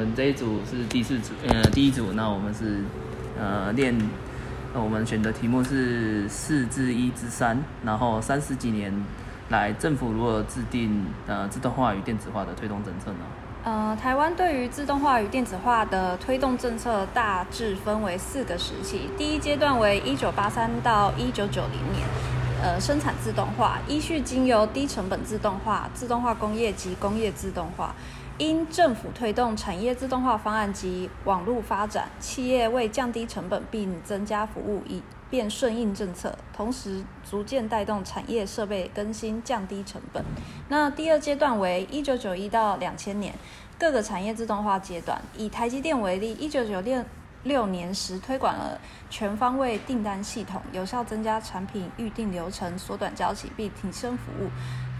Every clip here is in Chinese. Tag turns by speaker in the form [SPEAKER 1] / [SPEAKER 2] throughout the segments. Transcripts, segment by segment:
[SPEAKER 1] 们这一组是第四组，呃，第一组，那我们是呃练，那我们选的题目是四至一至三，然后三十几年来政府如何制定呃自动化与电子化的推动政策呢？
[SPEAKER 2] 呃，台湾对于自动化与电子化的推动政策大致分为四个时期。第一阶段为一九八三到一九九零年，呃，生产自动化，依序经由低成本自动化、自动化工业及工业自动化。因政府推动产业自动化方案及网络发展，企业为降低成本并增加服务，以便顺应政策，同时逐渐带动产业设备更新，降低成本。那第二阶段为一九九一到两千年，各个产业自动化阶段。以台积电为例，一九九六六年时推广了全方位订单系统，有效增加产品预订流程，缩短交期并提升服务。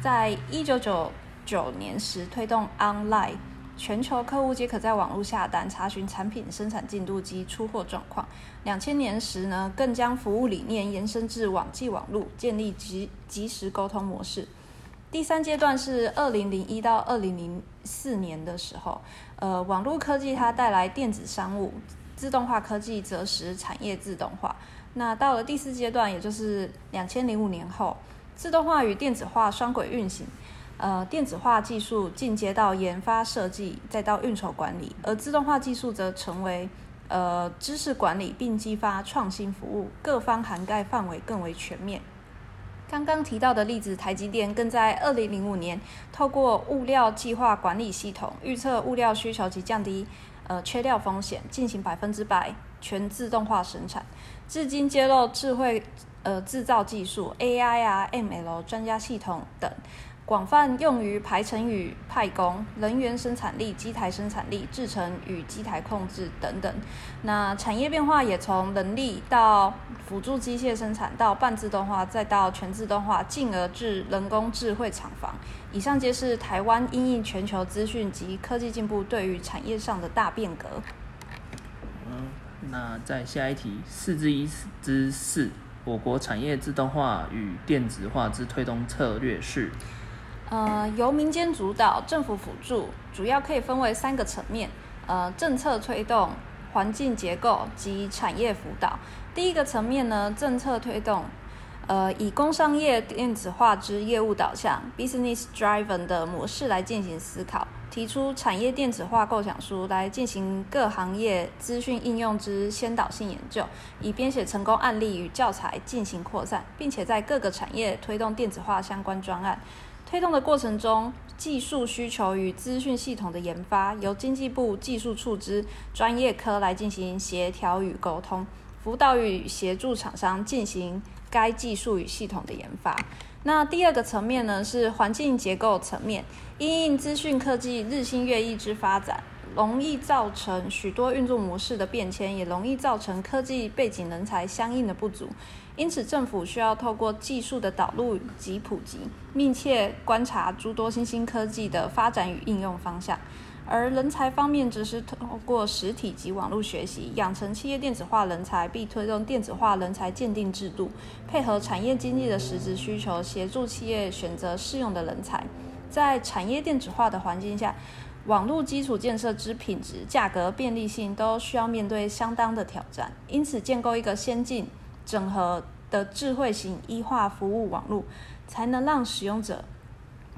[SPEAKER 2] 在一九九九年时推动 online，全球客户皆可在网络下单查询产品生产进度及出货状况。两千年时呢，更将服务理念延伸至网际网络，建立及即时沟通模式。第三阶段是二零零一到二零零四年的时候，呃，网络科技它带来电子商务，自动化科技则使产业自动化。那到了第四阶段，也就是两千零五年后，自动化与电子化双轨运行。呃，电子化技术进阶到研发设计，再到运筹管理，而自动化技术则成为呃知识管理，并激发创新服务，各方涵盖范围更为全面。刚刚提到的例子，台积电更在二零零五年透过物料计划管理系统，预测物料需求及降低呃缺料风险，进行百分之百全自动化生产。至今揭露智慧呃制造技术、AI 啊、ML 专家系统等。广泛用于排程与派工、人员生产力、机台生产力、制程与机台控制等等。那产业变化也从人力到辅助机械生产，到半自动化，再到全自动化，进而至人工智慧厂房。以上皆是台湾因应全球资讯及科技进步对于产业上的大变革。
[SPEAKER 1] 嗯，那在下一题四之一之四，我国产业自动化与电子化之推动策略是。
[SPEAKER 2] 呃，由民间主导，政府辅助，主要可以分为三个层面：呃，政策推动、环境结构及产业辅导。第一个层面呢，政策推动，呃，以工商业电子化之业务导向 （business driven） 的模式来进行思考，提出产业电子化构想书，来进行各行业资讯应用之先导性研究，以编写成功案例与教材进行扩散，并且在各个产业推动电子化相关专案。推动的过程中，技术需求与资讯系统的研发由经济部技术处之专业科来进行协调与沟通，辅导与协助厂商进行该技术与系统的研发。那第二个层面呢，是环境结构层面，因应资讯科技日新月异之发展。容易造成许多运作模式的变迁，也容易造成科技背景人才相应的不足。因此，政府需要透过技术的导入及普及，密切观察诸多新兴科技的发展与应用方向。而人才方面，则是透过实体及网络学习，养成企业电子化人才，并推动电子化人才鉴定制度，配合产业经济的实质需求，协助企业选择适用的人才。在产业电子化的环境下，网络基础建设之品质、价格、便利性都需要面对相当的挑战，因此建构一个先进、整合的智慧型医化服务网络，才能让使用者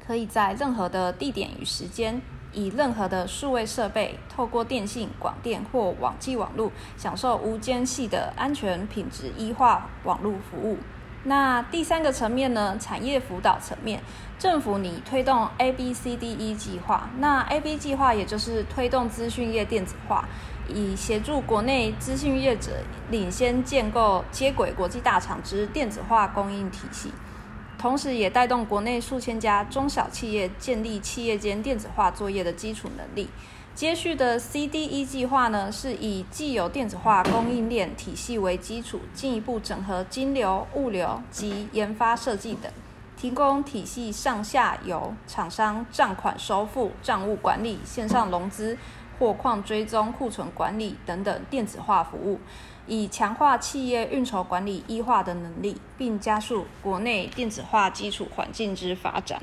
[SPEAKER 2] 可以在任何的地点与时间，以任何的数位设备，透过电信、广电或网际网络，享受无间隙的安全、品质医化网络服务。那第三个层面呢？产业辅导层面，政府拟推动 A B C D E 计划。那 A B 计划也就是推动资讯业电子化，以协助国内资讯业者领先建构接轨国际大厂之电子化供应体系，同时也带动国内数千家中小企业建立企业间电子化作业的基础能力。接续的 CDE 计划呢，是以既有电子化供应链体系为基础，进一步整合金流、物流及研发设计等，提供体系上下游厂商账款收付、账务管理、线上融资、货况追踪、库存管理等等电子化服务，以强化企业运筹管理异化的能力，并加速国内电子化基础环境之发展。